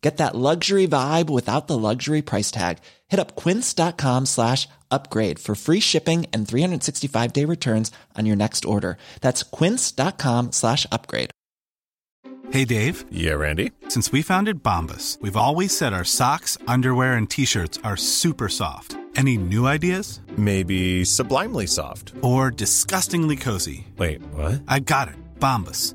Get that luxury vibe without the luxury price tag. Hit up quince.com slash upgrade for free shipping and 365 day returns on your next order. That's quince.com slash upgrade. Hey, Dave. Yeah, Randy. Since we founded Bombas, we've always said our socks, underwear, and t shirts are super soft. Any new ideas? Maybe sublimely soft. Or disgustingly cozy. Wait, what? I got it. Bombas.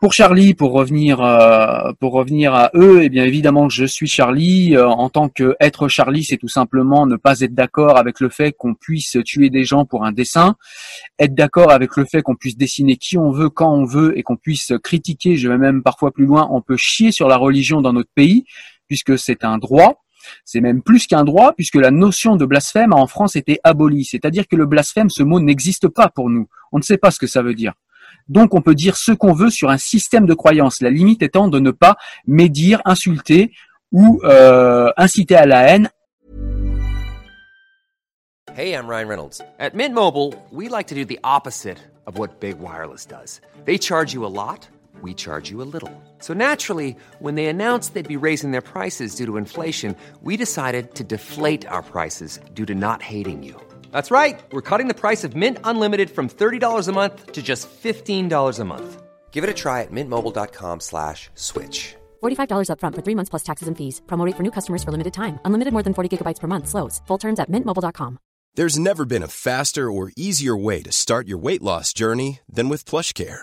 Pour Charlie, pour revenir, euh, pour revenir à eux, eh bien évidemment je suis Charlie. Euh, en tant que être Charlie, c'est tout simplement ne pas être d'accord avec le fait qu'on puisse tuer des gens pour un dessin, être d'accord avec le fait qu'on puisse dessiner qui on veut, quand on veut, et qu'on puisse critiquer. Je vais même parfois plus loin. On peut chier sur la religion dans notre pays puisque c'est un droit. C'est même plus qu'un droit puisque la notion de blasphème en France était abolie. C'est-à-dire que le blasphème, ce mot n'existe pas pour nous. On ne sait pas ce que ça veut dire. Donc on peut dire ce qu'on veut sur un système de croyance, la limite étant de ne pas médire, insulter ou euh, inciter à la haine. Hey, I'm Ryan Reynolds. At Mint Mobile, we like to do the opposite of what Big Wireless does. They charge you a lot, we charge you a little. So naturally, when they announced they'd be raising their prices due to inflation, we decided to deflate our prices due to not hating you. That's right. We're cutting the price of Mint Unlimited from $30 a month to just $15 a month. Give it a try at mintmobile.com slash switch. $45 upfront for three months plus taxes and fees. Promote for new customers for limited time. Unlimited more than 40 gigabytes per month. Slows. Full terms at mintmobile.com. There's never been a faster or easier way to start your weight loss journey than with PlushCare.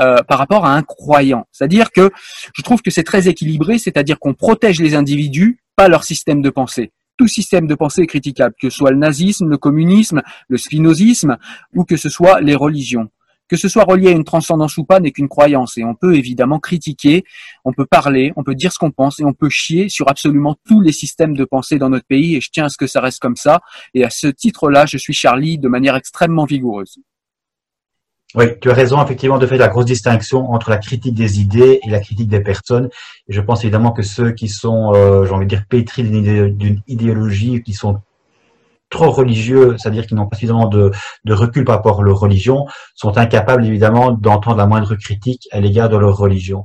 Euh, par rapport à un croyant. C'est-à-dire que je trouve que c'est très équilibré, c'est-à-dire qu'on protège les individus, pas leur système de pensée. Tout système de pensée est critiquable, que ce soit le nazisme, le communisme, le spinozisme, ou que ce soit les religions. Que ce soit relié à une transcendance ou pas n'est qu'une croyance et on peut évidemment critiquer, on peut parler, on peut dire ce qu'on pense et on peut chier sur absolument tous les systèmes de pensée dans notre pays et je tiens à ce que ça reste comme ça. Et à ce titre-là, je suis Charlie de manière extrêmement vigoureuse. Oui, tu as raison, effectivement, de faire la grosse distinction entre la critique des idées et la critique des personnes. Et je pense évidemment que ceux qui sont, euh, j'ai envie de dire, pétris d'une idé- d'une idéologie, qui sont trop religieux, c'est-à-dire qui n'ont pas suffisamment de, de recul par rapport à leur religion, sont incapables évidemment d'entendre la moindre critique à l'égard de leur religion.